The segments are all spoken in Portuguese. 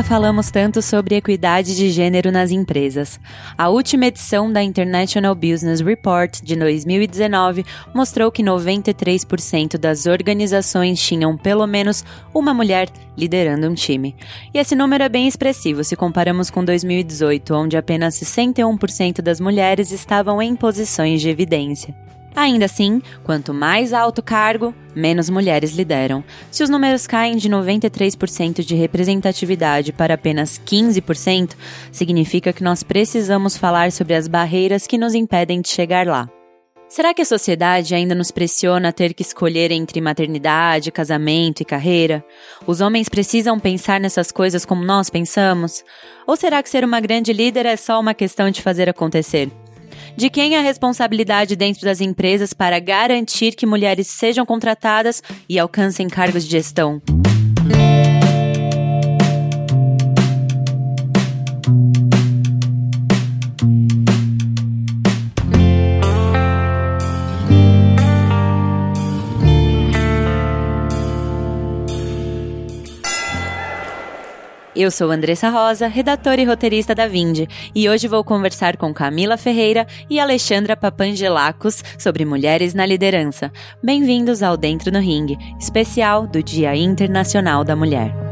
Nunca falamos tanto sobre equidade de gênero nas empresas. A última edição da International Business Report de 2019 mostrou que 93% das organizações tinham pelo menos uma mulher liderando um time. E esse número é bem expressivo se comparamos com 2018, onde apenas 61% das mulheres estavam em posições de evidência. Ainda assim, quanto mais alto o cargo, menos mulheres lideram. Se os números caem de 93% de representatividade para apenas 15%, significa que nós precisamos falar sobre as barreiras que nos impedem de chegar lá. Será que a sociedade ainda nos pressiona a ter que escolher entre maternidade, casamento e carreira? Os homens precisam pensar nessas coisas como nós pensamos? Ou será que ser uma grande líder é só uma questão de fazer acontecer? De quem é a responsabilidade dentro das empresas para garantir que mulheres sejam contratadas e alcancem cargos de gestão? Eu sou Andressa Rosa, redatora e roteirista da Vinde, e hoje vou conversar com Camila Ferreira e Alexandra Papangelacos sobre mulheres na liderança. Bem-vindos ao Dentro no Ring, especial do Dia Internacional da Mulher.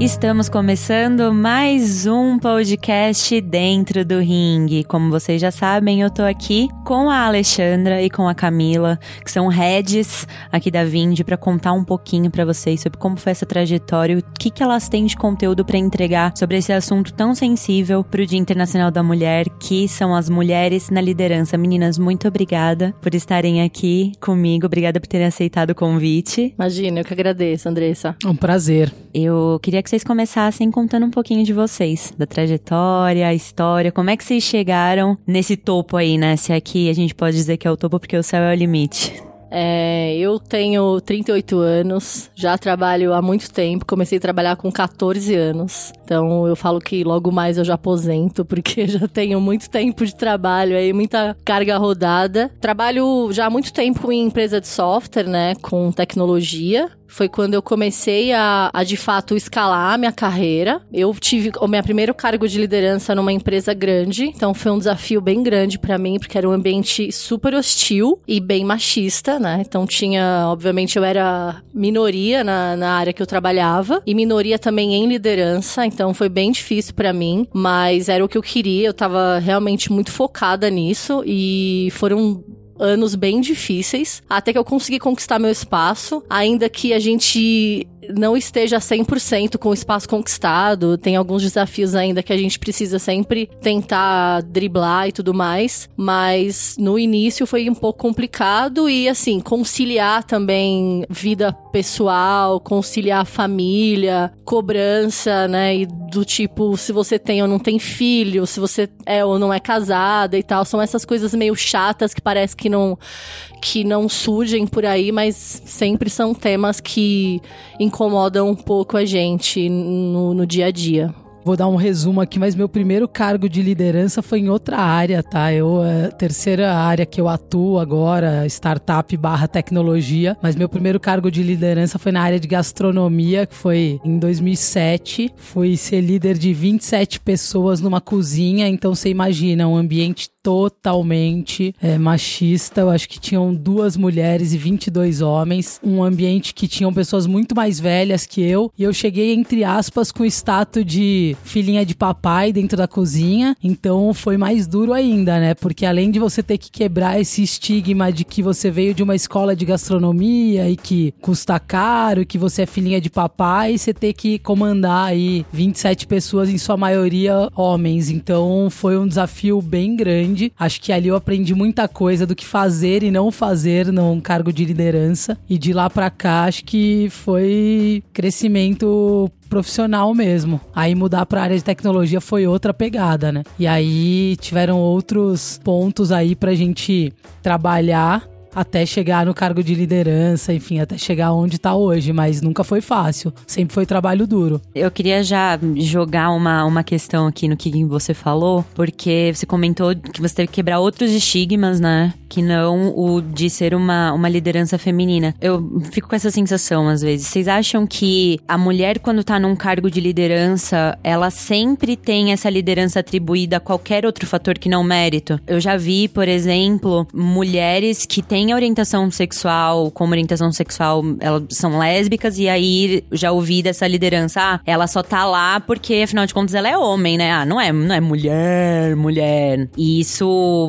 Estamos começando mais um podcast dentro do ringue. Como vocês já sabem, eu tô aqui com a Alexandra e com a Camila, que são heads aqui da Vind, para contar um pouquinho para vocês sobre como foi essa trajetória, o que que elas têm de conteúdo para entregar sobre esse assunto tão sensível para o Dia Internacional da Mulher, que são as mulheres na liderança. Meninas, muito obrigada por estarem aqui comigo, obrigada por terem aceitado o convite. Imagina, eu que agradeço, Andressa. Um prazer. Eu queria que vocês começassem contando um pouquinho de vocês, da trajetória, a história, como é que vocês chegaram nesse topo aí, né? Se aqui a gente pode dizer que é o topo porque o céu é o limite. É, eu tenho 38 anos, já trabalho há muito tempo, comecei a trabalhar com 14 anos. Então eu falo que logo mais eu já aposento, porque já tenho muito tempo de trabalho aí, muita carga rodada. Trabalho já há muito tempo em empresa de software, né, com tecnologia foi quando eu comecei a, a, de fato escalar a minha carreira. Eu tive o meu primeiro cargo de liderança numa empresa grande, então foi um desafio bem grande para mim, porque era um ambiente super hostil e bem machista, né? Então tinha, obviamente, eu era minoria na, na área que eu trabalhava e minoria também em liderança, então foi bem difícil para mim, mas era o que eu queria, eu tava realmente muito focada nisso e foram anos bem difíceis, até que eu consegui conquistar meu espaço, ainda que a gente não esteja 100% com o espaço conquistado, tem alguns desafios ainda que a gente precisa sempre tentar driblar e tudo mais, mas no início foi um pouco complicado e assim, conciliar também vida pessoal, conciliar família, cobrança, né, e do tipo se você tem ou não tem filho, se você é ou não é casada e tal, são essas coisas meio chatas que parece que não que não surgem por aí, mas sempre são temas que incomodam um pouco a gente no, no dia a dia. Vou dar um resumo aqui, mas meu primeiro cargo de liderança foi em outra área, tá? Eu, a é, terceira área que eu atuo agora, startup barra tecnologia, mas meu primeiro cargo de liderança foi na área de gastronomia, que foi em 2007. Fui ser líder de 27 pessoas numa cozinha, então você imagina um ambiente totalmente é, machista. Eu acho que tinham duas mulheres e 22 homens. Um ambiente que tinham pessoas muito mais velhas que eu. E eu cheguei, entre aspas, com o status de filhinha de papai dentro da cozinha. Então foi mais duro ainda, né? Porque além de você ter que quebrar esse estigma de que você veio de uma escola de gastronomia e que custa caro, que você é filhinha de papai, você ter que comandar aí 27 pessoas, em sua maioria homens. Então foi um desafio bem grande grande. Acho que ali eu aprendi muita coisa do que fazer e não fazer num cargo de liderança. E de lá para cá, acho que foi crescimento profissional mesmo. Aí mudar para área de tecnologia foi outra pegada, né? E aí tiveram outros pontos aí pra gente trabalhar até chegar no cargo de liderança, enfim, até chegar onde está hoje, mas nunca foi fácil, sempre foi trabalho duro. Eu queria já jogar uma, uma questão aqui no que você falou, porque você comentou que você teve que quebrar outros estigmas, né? que não o de ser uma, uma liderança feminina. Eu fico com essa sensação às vezes. Vocês acham que a mulher, quando tá num cargo de liderança, ela sempre tem essa liderança atribuída a qualquer outro fator que não mérito? Eu já vi, por exemplo, mulheres que têm orientação sexual, como orientação sexual, elas são lésbicas, e aí já ouvi dessa liderança, ah, ela só tá lá porque, afinal de contas, ela é homem, né? Ah, não é, não é mulher, mulher. E isso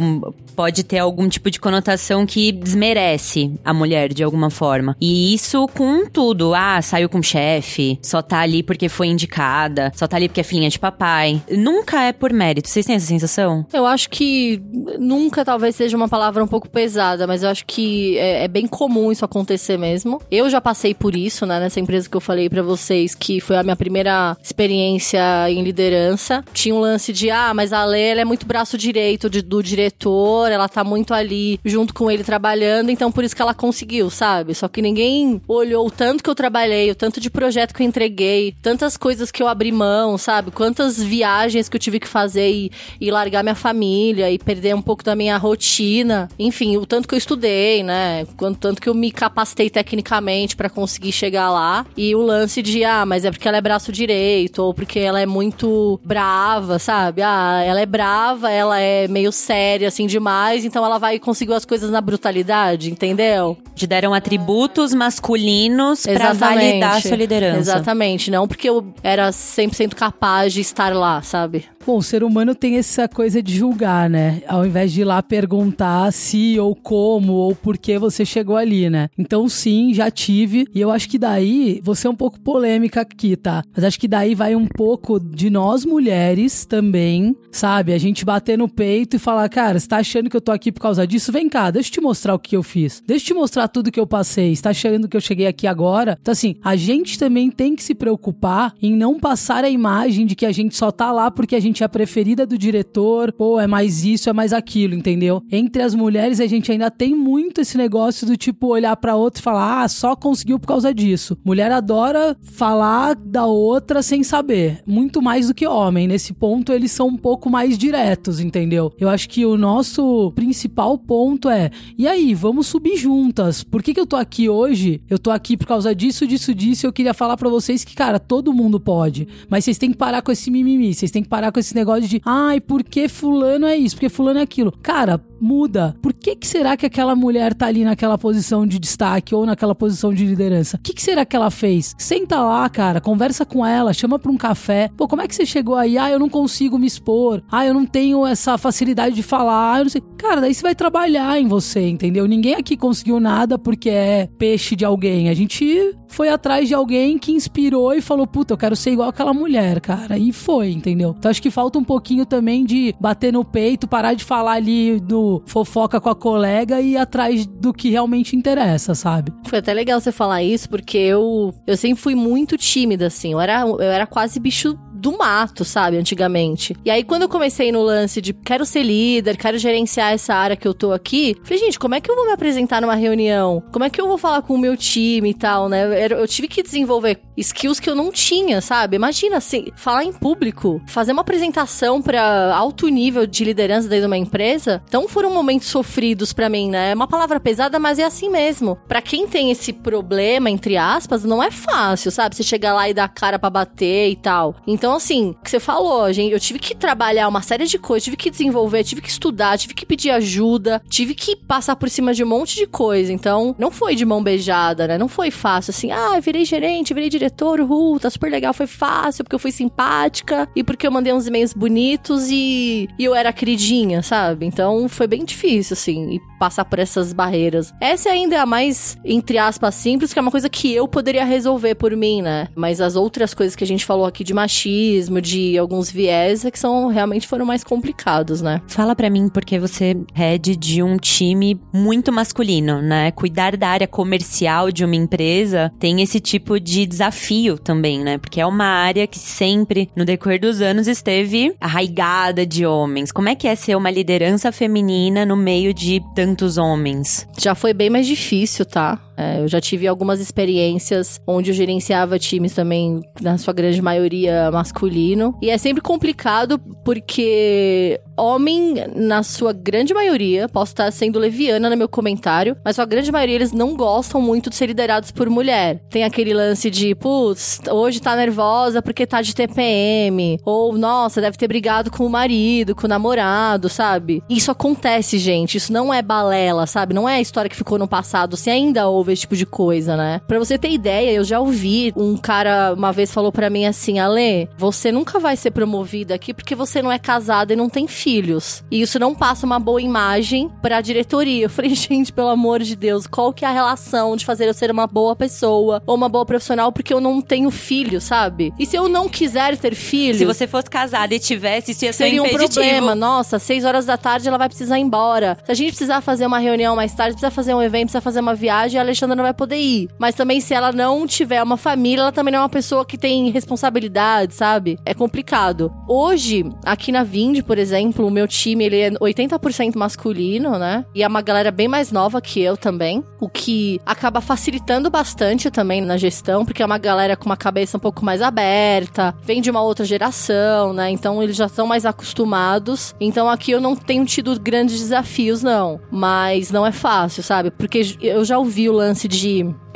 pode ter algum tipo de conotação que desmerece a mulher de alguma forma. E isso com tudo. Ah, saiu com chefe, só tá ali porque foi indicada, só tá ali porque é filhinha de papai. Nunca é por mérito. Vocês têm essa sensação? Eu acho que nunca talvez seja uma palavra um pouco pesada, mas eu acho que é, é bem comum isso acontecer mesmo. Eu já passei por isso, né, nessa empresa que eu falei para vocês, que foi a minha primeira experiência em liderança. Tinha um lance de, ah, mas a Lê, é muito braço direito de, do diretor, ela tá muito ali junto com ele trabalhando, então por isso que ela conseguiu, sabe? Só que ninguém olhou o tanto que eu trabalhei, o tanto de projeto que eu entreguei, tantas coisas que eu abri mão, sabe? Quantas viagens que eu tive que fazer e, e largar minha família e perder um pouco da minha rotina. Enfim, o tanto que eu estudei, né? O tanto que eu me capacitei tecnicamente para conseguir chegar lá. E o lance de, ah, mas é porque ela é braço direito, ou porque ela é muito brava, sabe? Ah, ela é brava, ela é meio séria, assim, demais mais, então ela vai conseguir as coisas na brutalidade, entendeu? Te deram atributos masculinos para validar a sua liderança. Exatamente, não porque eu era 100% capaz de estar lá, sabe? Bom, o ser humano tem essa coisa de julgar, né? Ao invés de ir lá perguntar se ou como ou por que você chegou ali, né? Então, sim, já tive. E eu acho que daí, você é um pouco polêmica aqui, tá? Mas acho que daí vai um pouco de nós mulheres também, sabe? A gente bater no peito e falar, cara, você tá achando que eu tô aqui por causa disso? Vem cá, deixa eu te mostrar o que eu fiz. Deixa eu te mostrar tudo que eu passei. Você tá achando que eu cheguei aqui agora? Então, assim, a gente também tem que se preocupar em não passar a imagem de que a gente só tá lá porque a gente é a preferida do diretor, ou é mais isso, é mais aquilo, entendeu? Entre as mulheres, a gente ainda tem muito esse negócio do tipo olhar para outra e falar, ah, só conseguiu por causa disso. Mulher adora falar da outra sem saber, muito mais do que homem. Nesse ponto, eles são um pouco mais diretos, entendeu? Eu acho que o nosso principal ponto é, e aí, vamos subir juntas. Por que, que eu tô aqui hoje? Eu tô aqui por causa disso, disso, disso. Eu queria falar para vocês que, cara, todo mundo pode, mas vocês têm que parar com esse mimimi, vocês têm que parar com esse negócio de, ai, por que fulano é isso? Porque fulano é aquilo. Cara, muda. Por que, que será que aquela mulher tá ali naquela posição de destaque ou naquela posição de liderança? O que, que será que ela fez? Senta lá, cara, conversa com ela, chama pra um café. Pô, como é que você chegou aí? Ah, eu não consigo me expor. Ah, eu não tenho essa facilidade de falar. Eu não sei. Cara, daí você vai trabalhar em você, entendeu? Ninguém aqui conseguiu nada porque é peixe de alguém. A gente foi atrás de alguém que inspirou e falou: puta, eu quero ser igual aquela mulher, cara. E foi, entendeu? Então acho que falta um pouquinho também de bater no peito, parar de falar ali do fofoca com a colega e ir atrás do que realmente interessa, sabe? Foi até legal você falar isso, porque eu, eu sempre fui muito tímida, assim. Eu era, eu era quase bicho do mato, sabe? Antigamente. E aí, quando eu comecei no lance de quero ser líder, quero gerenciar essa área que eu tô aqui, falei, gente, como é que eu vou me apresentar numa reunião? Como é que eu vou falar com o meu time e tal, né? Eu, eu tive que desenvolver skills que eu não tinha, sabe? Imagina, assim, falar em público, fazer uma apresentação para alto nível de liderança dentro de uma empresa. Então, foram momentos sofridos para mim, né? É uma palavra pesada, mas é assim mesmo. Para quem tem esse problema, entre aspas, não é fácil, sabe? Você chegar lá e dar cara para bater e tal. Então, então, assim, o que você falou, gente, eu tive que trabalhar uma série de coisas, tive que desenvolver, tive que estudar, tive que pedir ajuda, tive que passar por cima de um monte de coisa. Então, não foi de mão beijada, né? Não foi fácil, assim, ah, virei gerente, virei diretor, uhul, tá super legal, foi fácil, porque eu fui simpática e porque eu mandei uns e-mails bonitos e, e eu era queridinha, sabe? Então, foi bem difícil, assim, e passar por essas barreiras. Essa ainda é a mais, entre aspas, simples, que é uma coisa que eu poderia resolver por mim, né? Mas as outras coisas que a gente falou aqui de machismo, machismo, de alguns viés, é que são realmente foram mais complicados, né? Fala para mim porque você head de um time muito masculino, né? Cuidar da área comercial de uma empresa tem esse tipo de desafio também, né? Porque é uma área que sempre, no decorrer dos anos, esteve arraigada de homens. Como é que é ser uma liderança feminina no meio de tantos homens? Já foi bem mais difícil, tá? É, eu já tive algumas experiências onde eu gerenciava times também, na sua grande maioria, masculino. E é sempre complicado porque homem, na sua grande maioria, posso estar sendo leviana no meu comentário, mas a grande maioria eles não gostam muito de ser liderados por mulher. Tem aquele lance de, putz, hoje tá nervosa porque tá de TPM. Ou, nossa, deve ter brigado com o marido, com o namorado, sabe? Isso acontece, gente. Isso não é balela, sabe? Não é a história que ficou no passado. Se ainda houve esse tipo de coisa, né? Pra você ter ideia, eu já ouvi um cara uma vez falou para mim assim: Ale, você nunca vai ser promovida aqui porque você não é casada e não tem filho filhos. E isso não passa uma boa imagem pra diretoria. Eu falei, gente, pelo amor de Deus, qual que é a relação de fazer eu ser uma boa pessoa ou uma boa profissional porque eu não tenho filho, sabe? E se eu não quiser ter filho. Se você fosse casada e tivesse, isso ia ser seria um problema. Nossa, seis horas da tarde ela vai precisar ir embora. Se a gente precisar fazer uma reunião mais tarde, precisa fazer um evento, precisa fazer uma viagem, a Alexandra não vai poder ir. Mas também, se ela não tiver uma família, ela também não é uma pessoa que tem responsabilidade, sabe? É complicado. Hoje, aqui na Vind, por exemplo, o meu time, ele é 80% masculino, né? E é uma galera bem mais nova que eu também, o que acaba facilitando bastante também na gestão, porque é uma galera com uma cabeça um pouco mais aberta, vem de uma outra geração, né? Então eles já estão mais acostumados. Então aqui eu não tenho tido grandes desafios, não. Mas não é fácil, sabe? Porque eu já ouvi o lance de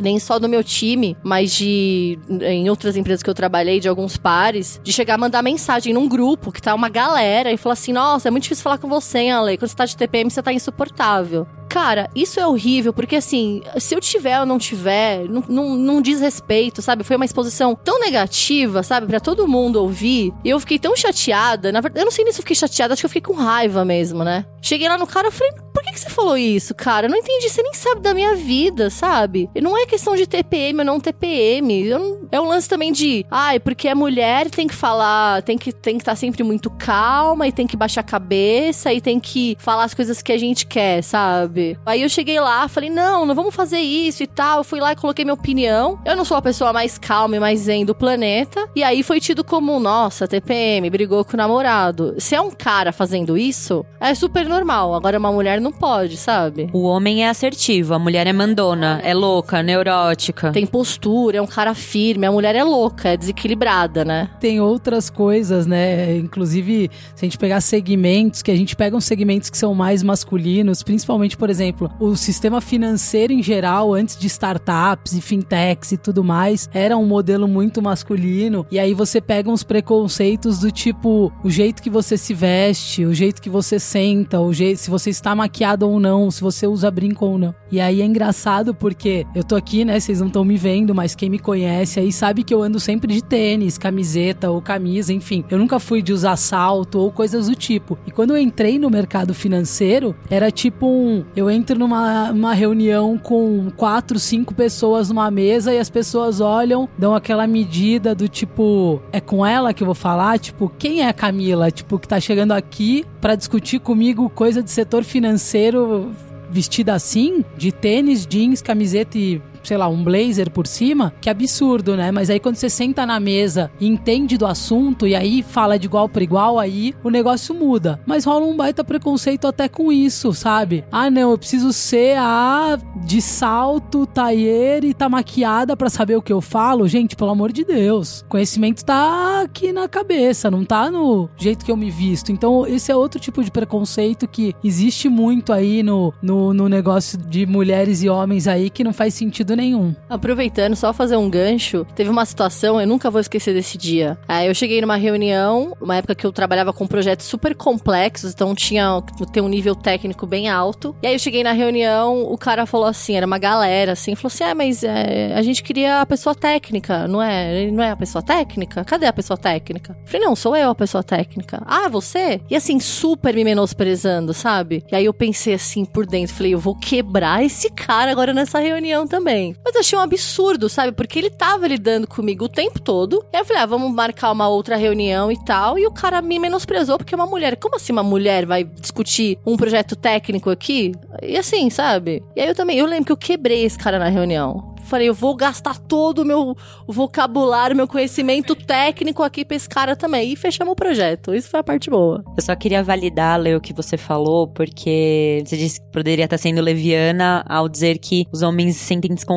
nem só do meu time, mas de em outras empresas que eu trabalhei, de alguns pares, de chegar a mandar mensagem num grupo que tá uma galera e falar assim: nossa, é muito difícil falar com você, hein, Ale. Quando você tá de TPM, você tá insuportável. Cara, isso é horrível, porque assim, se eu tiver ou não tiver, não, não, não diz respeito, sabe? Foi uma exposição tão negativa, sabe? para todo mundo ouvir. E eu fiquei tão chateada. Na verdade, eu não sei nem se eu fiquei chateada, acho que eu fiquei com raiva mesmo, né? Cheguei lá no cara e falei, por que, que você falou isso, cara? Eu não entendi, você nem sabe da minha vida, sabe? E não é questão de TPM ou não TPM. Não... É um lance também de, ai, porque é mulher, tem que falar, tem que tem que estar tá sempre muito calma e tem que baixar a cabeça e tem que falar as coisas que a gente quer, sabe? Aí eu cheguei lá, falei, não, não vamos fazer isso e tal. Eu fui lá e coloquei minha opinião. Eu não sou a pessoa mais calma e mais zen do planeta. E aí foi tido como, nossa, TPM, brigou com o namorado. Se é um cara fazendo isso, é super normal. Agora uma mulher não pode, sabe? O homem é assertivo, a mulher é mandona, é louca, neurótica. Tem postura, é um cara firme. A mulher é louca, é desequilibrada, né? Tem outras coisas, né? Inclusive, se a gente pegar segmentos, que a gente pega uns segmentos que são mais masculinos, principalmente, por exemplo, o sistema financeiro em geral, antes de startups e fintechs e tudo mais, era um modelo muito masculino. E aí você pega uns preconceitos do tipo o jeito que você se veste, o jeito que você senta, o jeito se você está maquiado ou não, se você usa brinco ou não. E aí é engraçado porque eu tô aqui, né? Vocês não estão me vendo, mas quem me conhece aí sabe que eu ando sempre de tênis, camiseta ou camisa, enfim. Eu nunca fui de usar salto ou coisas do tipo. E quando eu entrei no mercado financeiro, era tipo um eu entro numa, numa reunião com quatro, cinco pessoas numa mesa e as pessoas olham, dão aquela medida do tipo, é com ela que eu vou falar? Tipo, quem é a Camila? Tipo, que tá chegando aqui para discutir comigo coisa de setor financeiro vestida assim, de tênis, jeans, camiseta e sei lá, um blazer por cima, que absurdo, né? Mas aí quando você senta na mesa e entende do assunto e aí fala de igual para igual, aí o negócio muda. Mas rola um baita preconceito até com isso, sabe? Ah, não, eu preciso ser a de salto, taier e tá maquiada para saber o que eu falo. Gente, pelo amor de Deus. Conhecimento tá aqui na cabeça, não tá no jeito que eu me visto. Então, esse é outro tipo de preconceito que existe muito aí no, no, no negócio de mulheres e homens aí que não faz sentido nenhum. Aproveitando, só fazer um gancho, teve uma situação, eu nunca vou esquecer desse dia. Aí eu cheguei numa reunião, uma época que eu trabalhava com projetos super complexos, então tinha ter um nível técnico bem alto. E aí eu cheguei na reunião, o cara falou assim, era uma galera assim, falou assim: "Ah, mas é, a gente queria a pessoa técnica, não é? Não é a pessoa técnica? Cadê a pessoa técnica?" Eu falei: "Não, sou eu a pessoa técnica." "Ah, você?" E assim, super me menosprezando, sabe? E aí eu pensei assim por dentro, falei: "Eu vou quebrar esse cara agora nessa reunião também." Mas eu achei um absurdo, sabe? Porque ele tava lidando comigo o tempo todo. E aí eu falei, ah, vamos marcar uma outra reunião e tal. E o cara me menosprezou porque é uma mulher. Como assim uma mulher vai discutir um projeto técnico aqui? E assim, sabe? E aí eu também, eu lembro que eu quebrei esse cara na reunião. falei, eu vou gastar todo o meu vocabulário, meu conhecimento técnico aqui pra esse cara também. E fechamos o projeto. Isso foi a parte boa. Eu só queria validar, Leo, o que você falou, porque você disse que poderia estar sendo leviana ao dizer que os homens se sentem desconfortáveis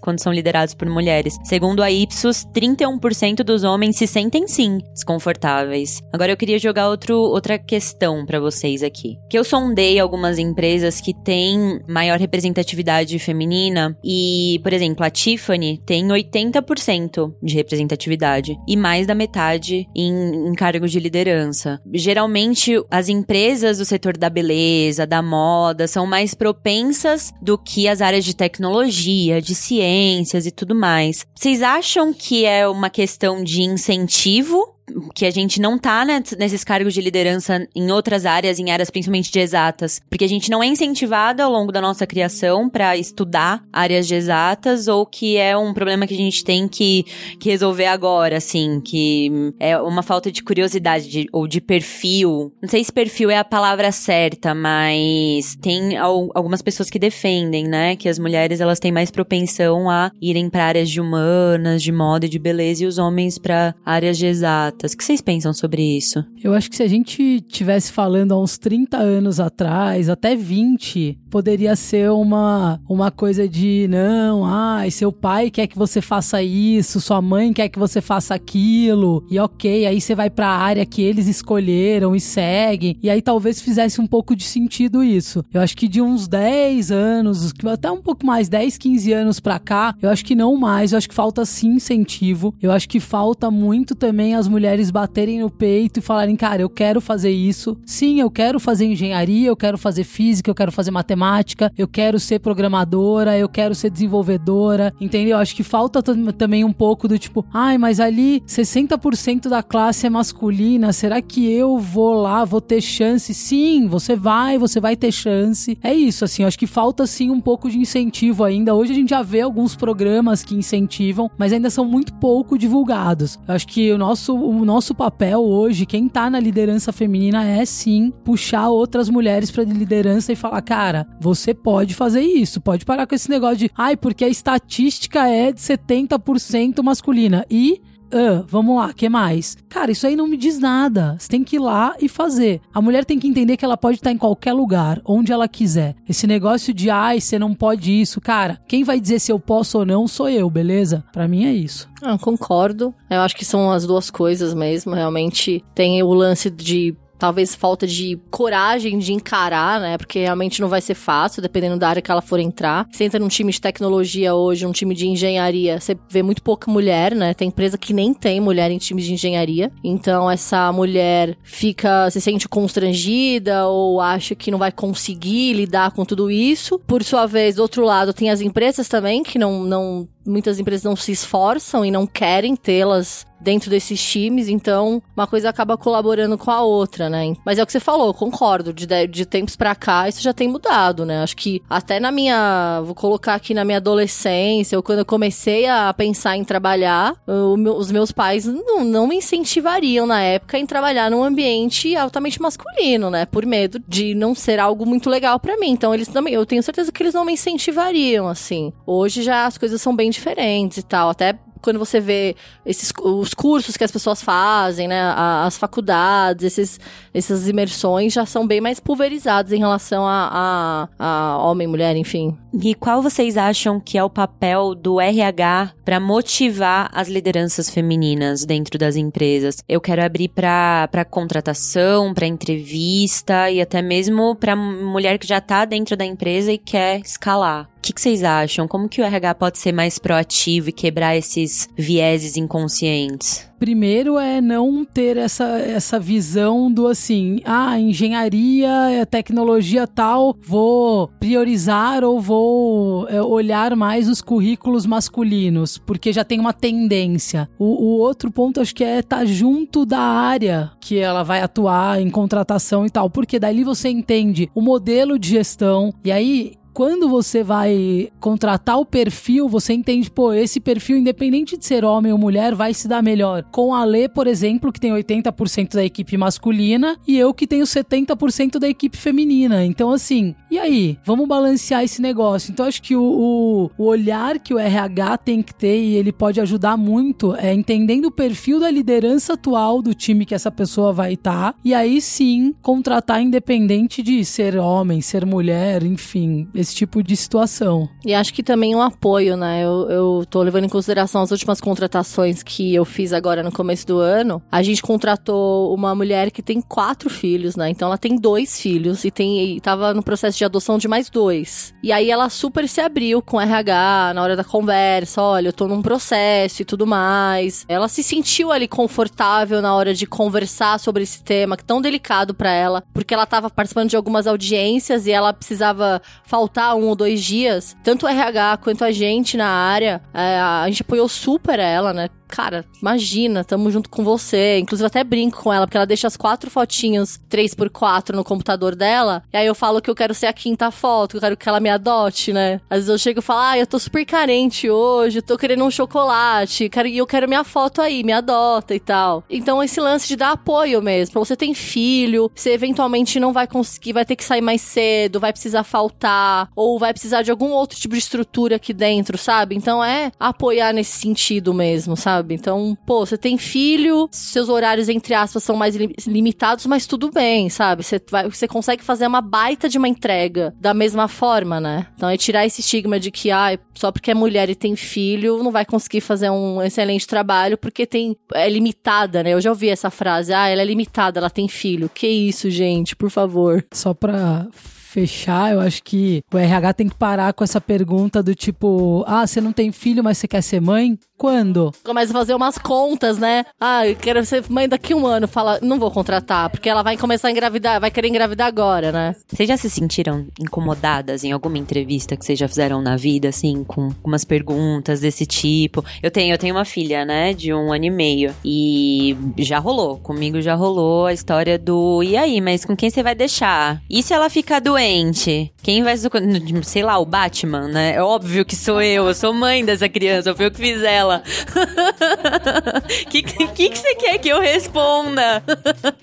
quando são liderados por mulheres. Segundo a Ipsos, 31% dos homens se sentem sim desconfortáveis. Agora eu queria jogar outro, outra questão para vocês aqui. Que eu sondei algumas empresas que têm maior representatividade feminina e, por exemplo, a Tiffany tem 80% de representatividade e mais da metade em, em cargos de liderança. Geralmente, as empresas do setor da beleza, da moda, são mais propensas do que as áreas de tecnologia, de ciências e tudo mais. Vocês acham que é uma questão de incentivo que a gente não tá né, nesses cargos de liderança em outras áreas, em áreas principalmente de exatas, porque a gente não é incentivada ao longo da nossa criação para estudar áreas de exatas ou que é um problema que a gente tem que, que resolver agora, assim, que é uma falta de curiosidade de, ou de perfil. Não sei se perfil é a palavra certa, mas tem al algumas pessoas que defendem, né, que as mulheres elas têm mais propensão a irem para áreas de humanas, de moda e de beleza e os homens para áreas de exatas. O que vocês pensam sobre isso? Eu acho que se a gente tivesse falando há uns 30 anos atrás, até 20, poderia ser uma, uma coisa de não, ai, seu pai quer que você faça isso, sua mãe quer que você faça aquilo, e ok, aí você vai pra área que eles escolheram e seguem, e aí talvez fizesse um pouco de sentido isso. Eu acho que de uns 10 anos, até um pouco mais, 10, 15 anos pra cá, eu acho que não mais, eu acho que falta sim incentivo, eu acho que falta muito também as mulheres mulheres baterem no peito e falarem, cara, eu quero fazer isso. Sim, eu quero fazer engenharia, eu quero fazer física, eu quero fazer matemática, eu quero ser programadora, eu quero ser desenvolvedora, entendeu? Acho que falta também um pouco do tipo, ai, mas ali 60% da classe é masculina, será que eu vou lá, vou ter chance? Sim, você vai, você vai ter chance. É isso, assim, acho que falta sim um pouco de incentivo ainda. Hoje a gente já vê alguns programas que incentivam, mas ainda são muito pouco divulgados. Eu acho que o nosso, o nosso papel hoje, quem tá na liderança feminina é sim puxar outras mulheres para liderança e falar, cara, você pode fazer isso, pode parar com esse negócio de, ai, porque a estatística é de 70% masculina. E Uh, vamos lá, que mais? Cara, isso aí não me diz nada. Você tem que ir lá e fazer. A mulher tem que entender que ela pode estar em qualquer lugar, onde ela quiser. Esse negócio de, ai, você não pode isso, cara, quem vai dizer se eu posso ou não sou eu, beleza? Para mim é isso. Ah, concordo. Eu acho que são as duas coisas mesmo. Realmente tem o lance de talvez falta de coragem de encarar, né? Porque realmente não vai ser fácil, dependendo da área que ela for entrar. Você entra num time de tecnologia hoje, um time de engenharia, você vê muito pouca mulher, né? Tem empresa que nem tem mulher em times de engenharia. Então essa mulher fica, se sente constrangida ou acha que não vai conseguir lidar com tudo isso. Por sua vez, do outro lado, tem as empresas também que não, não muitas empresas não se esforçam e não querem tê-las dentro desses times, então uma coisa acaba colaborando com a outra, né? Mas é o que você falou, concordo, de, de tempos para cá isso já tem mudado, né? Acho que até na minha, vou colocar aqui na minha adolescência, ou quando eu comecei a pensar em trabalhar, os meus pais não, não me incentivariam na época em trabalhar num ambiente altamente masculino, né? Por medo de não ser algo muito legal para mim. Então eles também, eu tenho certeza que eles não me incentivariam, assim. Hoje já as coisas são bem diferentes e tal. Até quando você vê esses, os cursos que as pessoas fazem, né, as faculdades, esses, essas imersões já são bem mais pulverizados em relação a, a, a homem, mulher, enfim. E qual vocês acham que é o papel do RH para motivar as lideranças femininas dentro das empresas? Eu quero abrir para contratação, para entrevista e até mesmo para mulher que já está dentro da empresa e quer escalar que, que vocês acham? Como que o RH pode ser mais proativo e quebrar esses vieses inconscientes? Primeiro é não ter essa, essa visão do assim, ah, engenharia, tecnologia tal, vou priorizar ou vou é, olhar mais os currículos masculinos, porque já tem uma tendência. O, o outro ponto acho que é estar tá junto da área que ela vai atuar em contratação e tal, porque dali você entende o modelo de gestão, e aí quando você vai contratar o perfil, você entende, pô, esse perfil, independente de ser homem ou mulher, vai se dar melhor. Com a Lê, por exemplo, que tem 80% da equipe masculina e eu que tenho 70% da equipe feminina. Então, assim, e aí? Vamos balancear esse negócio. Então, acho que o, o, o olhar que o RH tem que ter e ele pode ajudar muito é entendendo o perfil da liderança atual do time que essa pessoa vai estar. Tá, e aí sim contratar independente de ser homem, ser mulher, enfim, esse tipo de situação. E acho que também um apoio, né? Eu, eu tô levando em consideração as últimas contratações que eu fiz agora no começo do ano. A gente contratou uma mulher que tem quatro filhos, né? Então ela tem dois filhos e tem e tava no processo de adoção de mais dois. E aí ela super se abriu com RH na hora da conversa, olha, eu tô num processo e tudo mais. Ela se sentiu ali confortável na hora de conversar sobre esse tema tão delicado para ela, porque ela tava participando de algumas audiências e ela precisava faltar um ou dois dias. Tanto o RH quanto a gente na área, é, a gente apoiou super ela, né? Cara, imagina, tamo junto com você. Inclusive, até brinco com ela, porque ela deixa as quatro fotinhos 3x4 no computador dela. E aí eu falo que eu quero ser a quinta foto, que eu quero que ela me adote, né? Às vezes eu chego e falo, ah, eu tô super carente hoje, tô querendo um chocolate, e eu quero minha foto aí, me adota e tal. Então, esse lance de dar apoio mesmo. Você tem filho, você eventualmente não vai conseguir, vai ter que sair mais cedo, vai precisar faltar, ou vai precisar de algum outro tipo de estrutura aqui dentro, sabe? Então é apoiar nesse sentido mesmo, sabe? Sabe? Então, pô, você tem filho, seus horários, entre aspas, são mais limitados, mas tudo bem, sabe? Você, vai, você consegue fazer uma baita de uma entrega da mesma forma, né? Então é tirar esse estigma de que, ah, só porque é mulher e tem filho, não vai conseguir fazer um excelente trabalho porque tem. é limitada, né? Eu já ouvi essa frase, ah, ela é limitada, ela tem filho. Que isso, gente, por favor. Só pra fechar, eu acho que o RH tem que parar com essa pergunta do tipo: ah, você não tem filho, mas você quer ser mãe? Quando? Começa a fazer umas contas, né? Ah, eu quero ser mãe daqui a um ano. Fala, não vou contratar, porque ela vai começar a engravidar, vai querer engravidar agora, né? Vocês já se sentiram incomodadas em alguma entrevista que vocês já fizeram na vida, assim, com umas perguntas desse tipo? Eu tenho, eu tenho uma filha, né, de um ano e meio. E já rolou, comigo já rolou a história do e aí, mas com quem você vai deixar? E se ela ficar doente? Quem vai, sei lá, o Batman, né? É óbvio que sou eu, eu sou mãe dessa criança, foi eu que fiz ela. O que, que, que você quer que eu responda?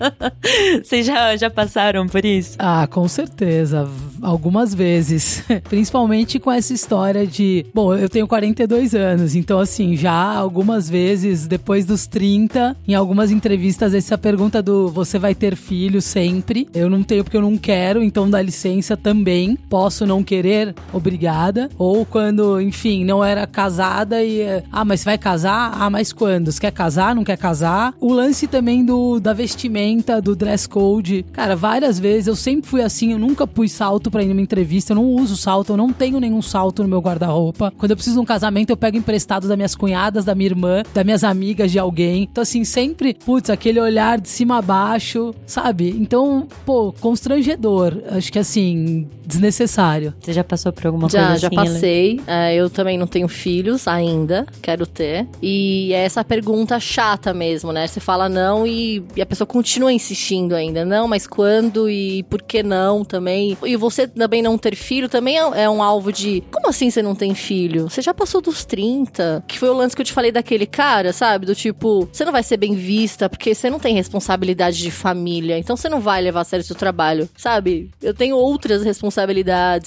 Vocês já, já passaram por isso? Ah, com certeza. Algumas vezes. Principalmente com essa história de. Bom, eu tenho 42 anos, então, assim, já algumas vezes, depois dos 30, em algumas entrevistas, essa pergunta do você vai ter filho sempre. Eu não tenho porque eu não quero, então dá licença também. Posso não querer, obrigada. Ou quando, enfim, não era casada e. Ah, mas vai casar? Ah, mas quando? Você quer casar? Não quer casar? O lance também do da vestimenta, do dress code. Cara, várias vezes eu sempre fui assim, eu nunca pus salto para ir numa entrevista, eu não uso salto, eu não tenho nenhum salto no meu guarda-roupa. Quando eu preciso de um casamento, eu pego emprestado das minhas cunhadas, da minha irmã, das minhas amigas, de alguém. Então, assim, sempre, putz, aquele olhar de cima a baixo, sabe? Então, pô, constrangedor. Acho que assim, assim, desnecessário. Você já passou por alguma já, coisa já assim? Já passei. É, eu também não tenho filhos ainda. Quero quero ter. E é essa pergunta chata mesmo, né? Você fala não e, e, a pessoa continua insistindo ainda. Não, mas quando e por que não também? E você também não ter filho também é, é um alvo de. Como assim você não tem filho? Você já passou dos 30? Que foi o lance que eu te falei daquele cara, sabe? Do tipo, você não vai ser bem vista porque você não tem responsabilidade de família. Então você não vai levar a sério seu trabalho, sabe? Eu tenho outras responsabilidades,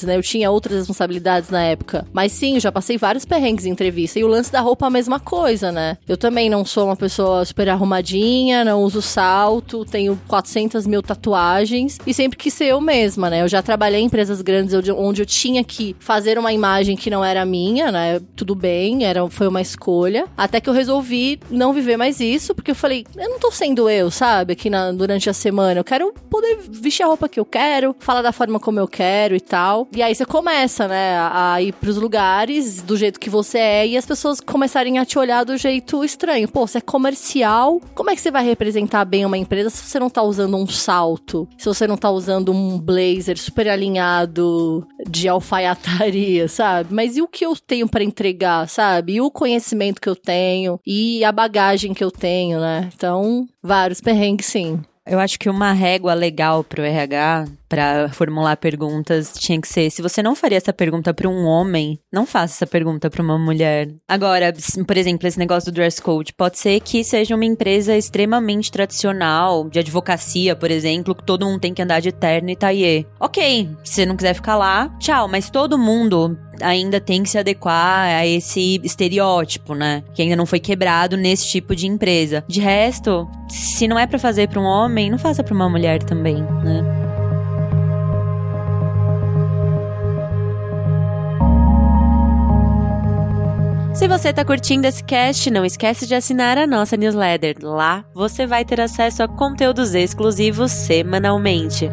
né? Eu tinha outras responsabilidades na época. Mas sim, já passei vários perrengues em entrevista. E o lance da roupa a mesma coisa, né? Eu também não sou uma pessoa super arrumadinha, não uso salto, tenho 400 mil tatuagens e sempre quis ser eu mesma, né? Eu já trabalhei em empresas grandes onde eu tinha que fazer uma imagem que não era minha, né? Tudo bem, era, foi uma escolha. Até que eu resolvi não viver mais isso, porque eu falei, eu não tô sendo eu, sabe? Aqui na, durante a semana. Eu quero poder vestir a roupa que eu quero, falar da forma como eu quero e tal. E aí você começa, né, a ir pros lugares do jeito que você é e as pessoas começarem a te olhar do jeito estranho. Pô, você é comercial, como é que você vai representar bem uma empresa se você não tá usando um salto? Se você não tá usando um blazer super alinhado de alfaiataria, sabe? Mas e o que eu tenho para entregar, sabe? E o conhecimento que eu tenho e a bagagem que eu tenho, né? Então, vários perrengues sim. Eu acho que uma régua legal pro RH para formular perguntas tinha que ser: se você não faria essa pergunta para um homem, não faça essa pergunta para uma mulher. Agora, por exemplo, esse negócio do dress code, pode ser que seja uma empresa extremamente tradicional, de advocacia, por exemplo, que todo mundo tem que andar de terno e taillé. Ok, se você não quiser ficar lá, tchau, mas todo mundo ainda tem que se adequar a esse estereótipo, né? Que ainda não foi quebrado nesse tipo de empresa. De resto, se não é para fazer para um homem, não faça para uma mulher também, né? Se você está curtindo esse cast, não esquece de assinar a nossa newsletter. Lá você vai ter acesso a conteúdos exclusivos semanalmente.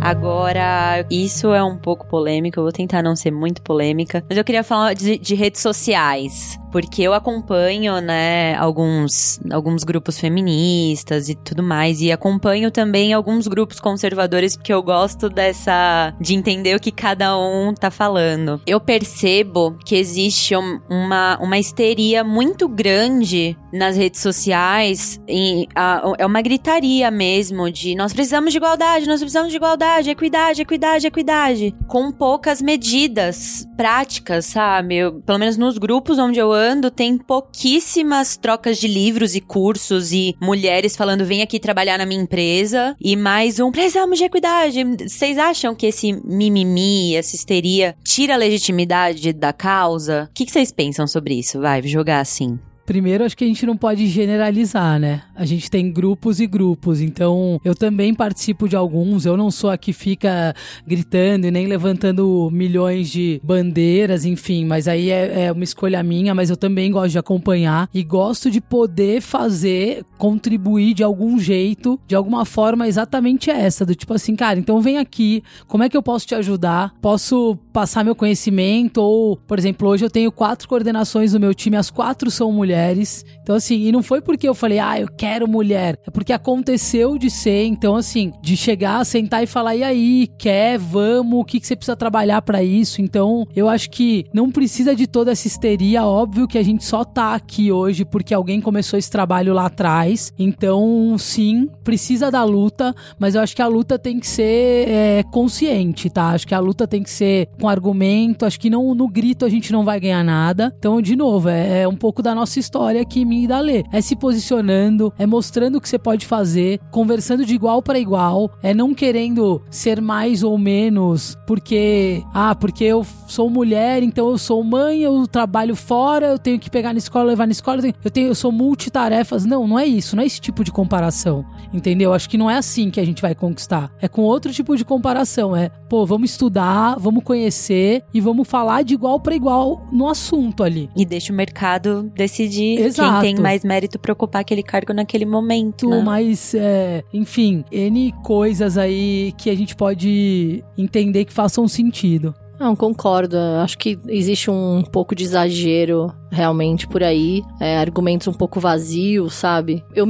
Agora, isso é um pouco polêmico, eu vou tentar não ser muito polêmica, mas eu queria falar de, de redes sociais porque eu acompanho, né, alguns, alguns grupos feministas e tudo mais, e acompanho também alguns grupos conservadores, porque eu gosto dessa. de entender o que cada um tá falando. Eu percebo que existe um, uma, uma histeria muito grande nas redes sociais, e a, é uma gritaria mesmo de nós precisamos de igualdade, nós precisamos de igualdade, equidade, equidade, equidade, com poucas medidas práticas, sabe? Eu, pelo menos nos grupos onde eu ando, tem pouquíssimas trocas de livros e cursos e mulheres falando: vem aqui trabalhar na minha empresa. E mais um: precisamos de equidade. Vocês acham que esse mimimi, essa histeria, tira a legitimidade da causa? O que vocês pensam sobre isso? Vai, jogar assim. Primeiro, acho que a gente não pode generalizar, né? A gente tem grupos e grupos, então eu também participo de alguns. Eu não sou a que fica gritando e nem levantando milhões de bandeiras, enfim, mas aí é, é uma escolha minha. Mas eu também gosto de acompanhar e gosto de poder fazer, contribuir de algum jeito, de alguma forma, exatamente essa: do tipo assim, cara, então vem aqui, como é que eu posso te ajudar? Posso passar meu conhecimento? Ou, por exemplo, hoje eu tenho quatro coordenações do meu time, as quatro são mulheres mulheres. Então, assim, e não foi porque eu falei, ah, eu quero mulher. É porque aconteceu de ser. Então, assim, de chegar, sentar e falar, e aí, quer, vamos, o que, que você precisa trabalhar para isso? Então, eu acho que não precisa de toda essa histeria. Óbvio que a gente só tá aqui hoje porque alguém começou esse trabalho lá atrás. Então, sim, precisa da luta, mas eu acho que a luta tem que ser é, consciente, tá? Acho que a luta tem que ser com argumento. Acho que não no grito a gente não vai ganhar nada. Então, de novo, é, é um pouco da nossa história que me dá ler. É se posicionando, é mostrando o que você pode fazer, conversando de igual para igual, é não querendo ser mais ou menos porque, ah, porque eu sou mulher, então eu sou mãe, eu trabalho fora, eu tenho que pegar na escola, levar na escola, eu tenho, eu sou multitarefas. Não, não é isso, não é esse tipo de comparação. Entendeu? Acho que não é assim que a gente vai conquistar. É com outro tipo de comparação, é, pô, vamos estudar, vamos conhecer e vamos falar de igual para igual no assunto ali. E deixa o mercado decidir decidir Exato. quem tem mais mérito para ocupar aquele cargo naquele momento. Né? Mas, é, enfim, N coisas aí que a gente pode entender que façam sentido. Não, concordo. Acho que existe um pouco de exagero realmente por aí. É, argumentos um pouco vazios, sabe? Eu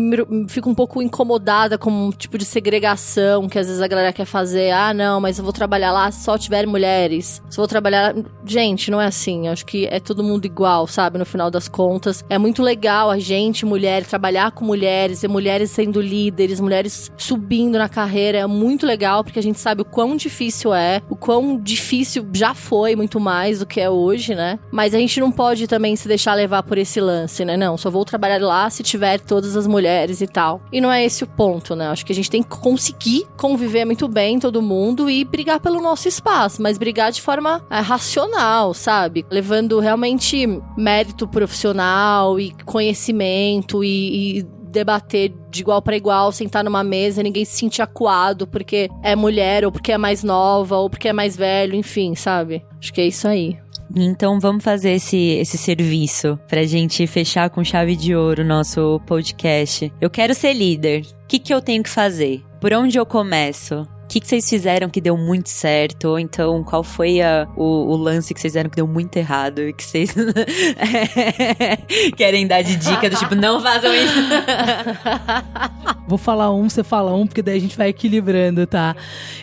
fico um pouco incomodada com um tipo de segregação que às vezes a galera quer fazer. Ah, não, mas eu vou trabalhar lá se só tiver mulheres. Se eu vou trabalhar. Gente, não é assim. Acho que é todo mundo igual, sabe? No final das contas. É muito legal a gente, mulher, trabalhar com mulheres, e mulheres sendo líderes, mulheres subindo na carreira. É muito legal porque a gente sabe o quão difícil é, o quão difícil já foi muito mais do que é hoje, né? Mas a gente não pode também se deixar levar por esse lance, né? Não, só vou trabalhar lá se tiver todas as mulheres e tal. E não é esse o ponto, né? Acho que a gente tem que conseguir conviver muito bem todo mundo e brigar pelo nosso espaço, mas brigar de forma é, racional, sabe? Levando realmente mérito profissional e conhecimento e, e debater de igual para igual, sentar numa mesa, ninguém se sentir acuado porque é mulher, ou porque é mais nova, ou porque é mais velho, enfim, sabe? Acho que é isso aí. Então vamos fazer esse, esse serviço pra gente fechar com chave de ouro o nosso podcast. Eu quero ser líder. O que, que eu tenho que fazer? Por onde eu começo? O que, que vocês fizeram que deu muito certo? Ou então, qual foi a, o, o, lance que vocês fizeram que deu muito errado e que vocês querem dar de dica do tipo, não façam isso? Vou falar um, você fala um, porque daí a gente vai equilibrando, tá?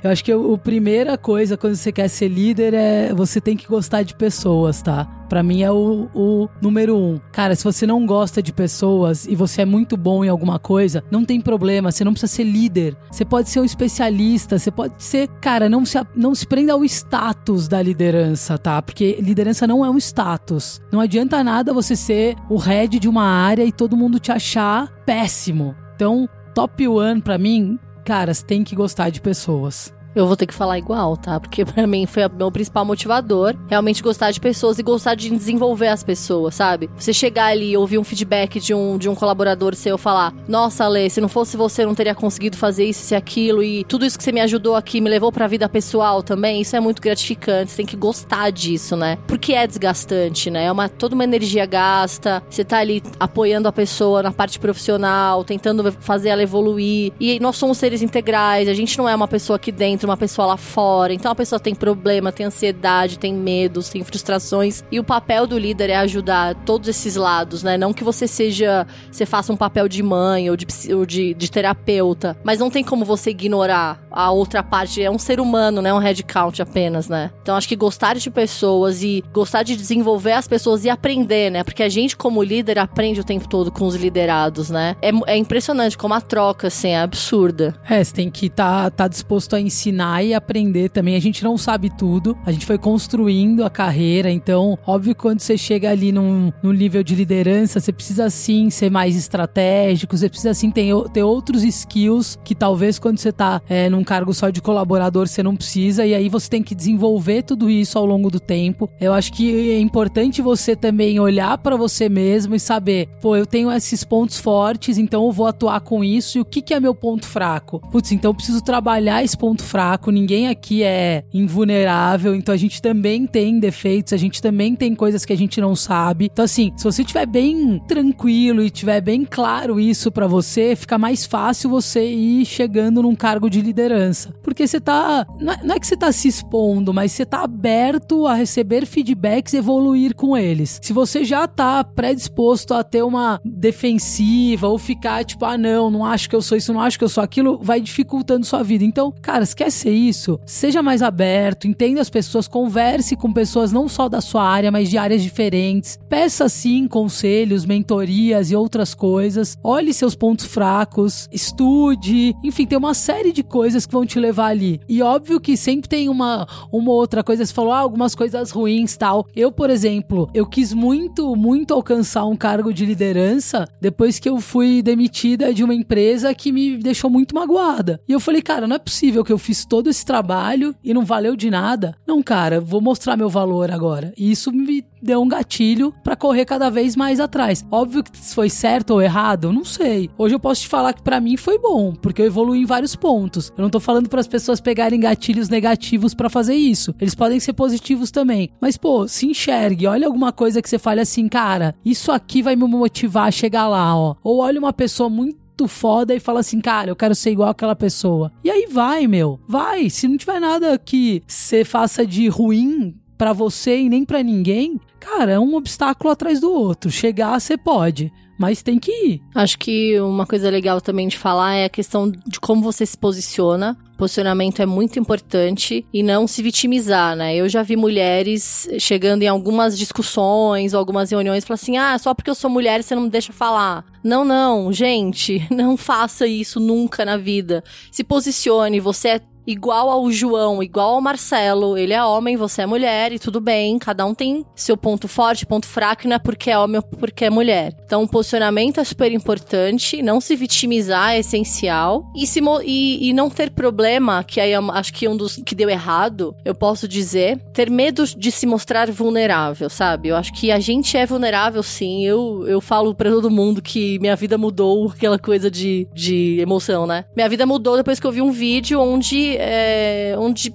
Eu acho que a primeira coisa quando você quer ser líder é você tem que gostar de pessoas, tá? Para mim é o, o número um. Cara, se você não gosta de pessoas e você é muito bom em alguma coisa, não tem problema, você não precisa ser líder. Você pode ser um especialista, você pode ser, cara, não se, não se prenda ao status da liderança, tá? Porque liderança não é um status. Não adianta nada você ser o head de uma área e todo mundo te achar péssimo. Então, top one para mim, caras, tem que gostar de pessoas. Eu vou ter que falar igual, tá? Porque para mim foi o meu principal motivador. Realmente gostar de pessoas e gostar de desenvolver as pessoas, sabe? Você chegar ali e ouvir um feedback de um, de um colaborador seu falar: Nossa, Lê, se não fosse você, eu não teria conseguido fazer isso e aquilo. E tudo isso que você me ajudou aqui me levou pra vida pessoal também. Isso é muito gratificante. Você tem que gostar disso, né? Porque é desgastante, né? É uma, toda uma energia gasta. Você tá ali apoiando a pessoa na parte profissional, tentando fazer ela evoluir. E nós somos seres integrais. A gente não é uma pessoa aqui dentro uma pessoa lá fora. Então a pessoa tem problema, tem ansiedade, tem medos, tem frustrações. E o papel do líder é ajudar todos esses lados, né? Não que você seja. Você faça um papel de mãe ou de, ou de, de terapeuta. Mas não tem como você ignorar a outra parte. É um ser humano, né? Um head count apenas, né? Então acho que gostar de pessoas e gostar de desenvolver as pessoas e aprender, né? Porque a gente, como líder, aprende o tempo todo com os liderados, né? É, é impressionante como a troca, assim, é absurda. É, você tem que estar tá, tá disposto a ensinar ensinar e aprender também. A gente não sabe tudo, a gente foi construindo a carreira, então, óbvio quando você chega ali num, num nível de liderança, você precisa sim ser mais estratégico, você precisa sim ter, ter outros skills que talvez quando você tá é, num cargo só de colaborador você não precisa, e aí você tem que desenvolver tudo isso ao longo do tempo. Eu acho que é importante você também olhar para você mesmo e saber, pô, eu tenho esses pontos fortes, então eu vou atuar com isso, e o que, que é meu ponto fraco? Putz, então eu preciso trabalhar esse ponto fraco fraco, ninguém aqui é invulnerável, então a gente também tem defeitos, a gente também tem coisas que a gente não sabe. Então, assim, se você estiver bem tranquilo e tiver bem claro isso para você, fica mais fácil você ir chegando num cargo de liderança. Porque você tá. Não é que você tá se expondo, mas você tá aberto a receber feedbacks e evoluir com eles. Se você já tá predisposto a ter uma defensiva ou ficar tipo, ah, não, não acho que eu sou isso, não acho que eu sou aquilo, vai dificultando sua vida. Então, cara, esquece ser isso, seja mais aberto, entenda as pessoas, converse com pessoas não só da sua área, mas de áreas diferentes. Peça sim conselhos, mentorias e outras coisas. Olhe seus pontos fracos, estude, enfim, tem uma série de coisas que vão te levar ali. E óbvio que sempre tem uma uma outra coisa, você falou ah, algumas coisas ruins, tal. Eu, por exemplo, eu quis muito, muito alcançar um cargo de liderança depois que eu fui demitida de uma empresa que me deixou muito magoada. E eu falei, cara, não é possível que eu fiz todo esse trabalho e não valeu de nada. Não, cara, vou mostrar meu valor agora. E isso me deu um gatilho para correr cada vez mais atrás. Óbvio que foi certo ou errado, não sei. Hoje eu posso te falar que para mim foi bom, porque eu evolui em vários pontos. Eu não tô falando para as pessoas pegarem gatilhos negativos para fazer isso. Eles podem ser positivos também. Mas pô, se enxergue, olha alguma coisa que você fale assim, cara, isso aqui vai me motivar a chegar lá, ó. Ou olha uma pessoa muito muito foda e fala assim, cara, eu quero ser igual aquela pessoa. E aí vai, meu. Vai. Se não tiver nada que você faça de ruim para você e nem para ninguém, cara, é um obstáculo atrás do outro. Chegar, você pode mas tem que ir. Acho que uma coisa legal também de falar é a questão de como você se posiciona. Posicionamento é muito importante e não se vitimizar, né? Eu já vi mulheres chegando em algumas discussões algumas reuniões falar assim: ah, só porque eu sou mulher você não me deixa falar. Não, não, gente, não faça isso nunca na vida. Se posicione, você é igual ao João, igual ao Marcelo. Ele é homem, você é mulher e tudo bem. Cada um tem seu ponto forte, ponto fraco, não é porque é homem ou porque é mulher. Então, o posicionamento é super importante. Não se vitimizar é essencial. E, se, e, e não ter problema, que aí acho que um dos que deu errado, eu posso dizer, ter medo de se mostrar vulnerável, sabe? Eu acho que a gente é vulnerável sim. Eu, eu falo pra todo mundo que minha vida mudou, aquela coisa de, de emoção, né? Minha vida mudou depois que eu vi um vídeo onde é, onde.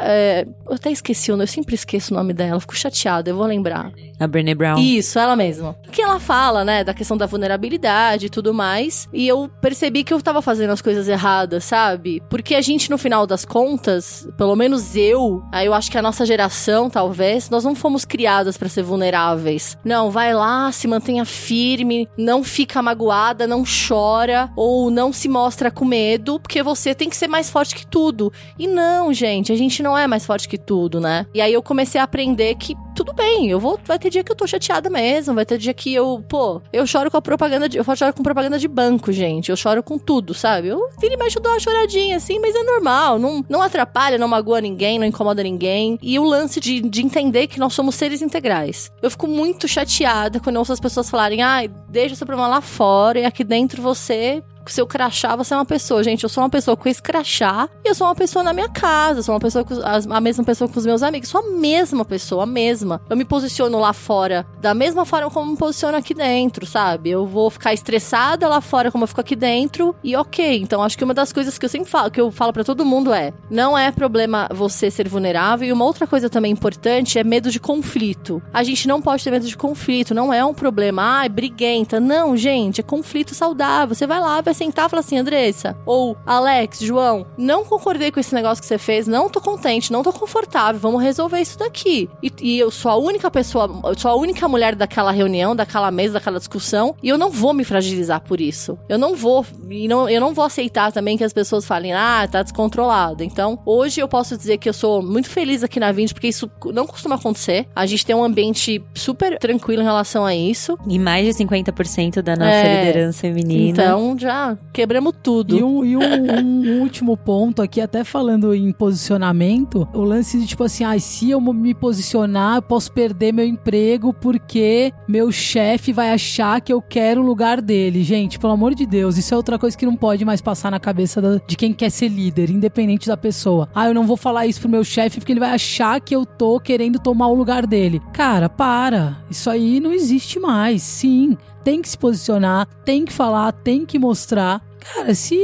É, eu até esqueci o nome, eu sempre esqueço o nome dela, fico chateada, eu vou lembrar. A Brené Brown. Isso, ela mesma. Que ela fala, né, da questão da vulnerabilidade e tudo mais. E eu percebi que eu tava fazendo as coisas erradas, sabe? Porque a gente, no final das contas, pelo menos eu, aí eu acho que a nossa geração, talvez, nós não fomos criadas para ser vulneráveis. Não, vai lá, se mantenha firme, não fica magoada, não chora, ou não se mostra com medo, porque você tem que ser mais forte que tudo tudo. E não, gente, a gente não é mais forte que tudo, né? E aí eu comecei a aprender que tudo bem. Eu vou. Vai ter dia que eu tô chateada mesmo. Vai ter dia que eu, pô, eu choro com a propaganda de. Eu choro com propaganda de banco, gente. Eu choro com tudo, sabe? Eu vira e mexe, eu dou uma choradinha, assim, mas é normal. Não, não atrapalha, não magoa ninguém, não incomoda ninguém. E o lance de, de entender que nós somos seres integrais. Eu fico muito chateada quando eu ouço as pessoas falarem, ai, ah, deixa seu problema lá fora e aqui dentro você seu crachá, você é uma pessoa. Gente, eu sou uma pessoa com esse crachá e eu sou uma pessoa na minha casa. Eu sou uma pessoa com, a, mesma pessoa com os meus amigos. Sou a mesma pessoa, a mesma. Eu me posiciono lá fora da mesma forma como me posiciono aqui dentro, sabe? Eu vou ficar estressada lá fora como eu fico aqui dentro e ok. Então acho que uma das coisas que eu sempre falo, que eu falo para todo mundo é: não é problema você ser vulnerável. E uma outra coisa também importante é medo de conflito. A gente não pode ter medo de conflito. Não é um problema, ai, ah, briguenta. Não, gente, é conflito saudável. Você vai lá, vai sentar e falar assim, Andressa, ou Alex, João, não concordei com esse negócio que você fez, não tô contente, não tô confortável, vamos resolver isso daqui. E, e eu sou a única pessoa, eu sou a única mulher daquela reunião, daquela mesa, daquela discussão, e eu não vou me fragilizar por isso. Eu não vou, e não, eu não vou aceitar também que as pessoas falem, ah, tá descontrolado. Então, hoje eu posso dizer que eu sou muito feliz aqui na Vind, porque isso não costuma acontecer. A gente tem um ambiente super tranquilo em relação a isso. E mais de 50% da nossa é, liderança feminina. Então, já quebramos tudo. E um, e um, um último ponto aqui, até falando em posicionamento, o lance de tipo assim, ah, se eu me posicionar, eu posso perder meu emprego porque meu chefe vai achar que eu quero o lugar dele. Gente, pelo amor de Deus, isso é outra coisa que não pode mais passar na cabeça da, de quem quer ser líder, independente da pessoa. Ah, eu não vou falar isso pro meu chefe porque ele vai achar que eu tô querendo tomar o lugar dele. Cara, para. Isso aí não existe mais. Sim, tem que se posicionar, tem que falar, tem que mostrar. Cara, se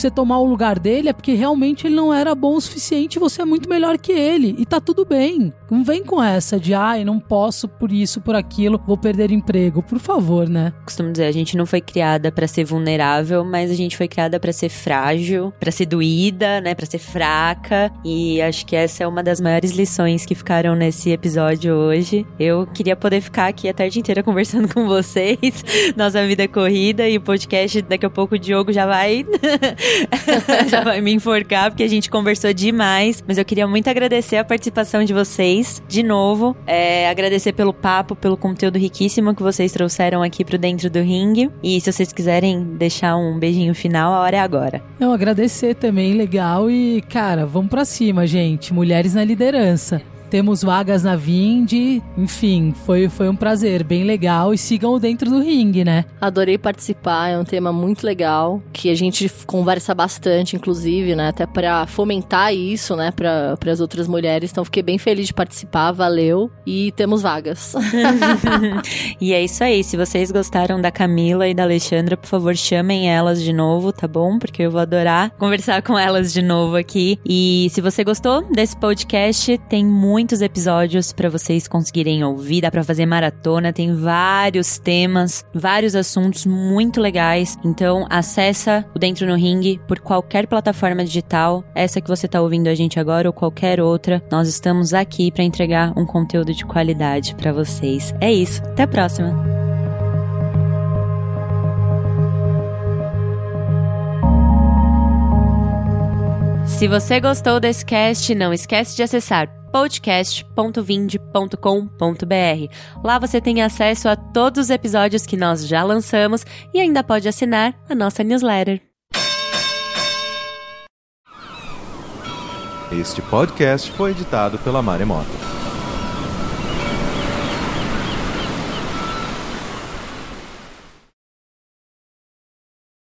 você tomar o lugar dele é porque realmente ele não era bom o suficiente e você é muito melhor que ele. E tá tudo bem. Não vem com essa de, ai, não posso por isso, por aquilo, vou perder emprego. Por favor, né? Costumo dizer, a gente não foi criada para ser vulnerável, mas a gente foi criada para ser frágil, para ser doída, né, para ser fraca. E acho que essa é uma das maiores lições que ficaram nesse episódio hoje. Eu queria poder ficar aqui a tarde inteira conversando com vocês. Nossa vida é corrida e o podcast daqui a pouco o Diogo já vai já vai me enforcar porque a gente conversou demais. Mas eu queria muito agradecer a participação de vocês de novo. É, agradecer pelo papo, pelo conteúdo riquíssimo que vocês trouxeram aqui pro Dentro do Ring. E se vocês quiserem deixar um beijinho final, a hora é agora. Não, agradecer também, legal. E, cara, vamos pra cima, gente. Mulheres na liderança. Temos vagas na Vind, enfim, foi, foi um prazer, bem legal. E sigam dentro do ringue, né? Adorei participar, é um tema muito legal, que a gente conversa bastante, inclusive, né? Até para fomentar isso, né, para as outras mulheres. Então, fiquei bem feliz de participar, valeu. E temos vagas. e é isso aí. Se vocês gostaram da Camila e da Alexandra, por favor, chamem elas de novo, tá bom? Porque eu vou adorar conversar com elas de novo aqui. E se você gostou desse podcast, tem muito muitos episódios para vocês conseguirem ouvir, dá para fazer maratona, tem vários temas, vários assuntos muito legais. Então, acessa o Dentro no Ring por qualquer plataforma digital, essa que você tá ouvindo a gente agora ou qualquer outra. Nós estamos aqui para entregar um conteúdo de qualidade para vocês. É isso. Até a próxima. Se você gostou desse cast, não esquece de acessar podcast.vind.com.br. Lá você tem acesso a todos os episódios que nós já lançamos e ainda pode assinar a nossa newsletter. Este podcast foi editado pela Maremoto.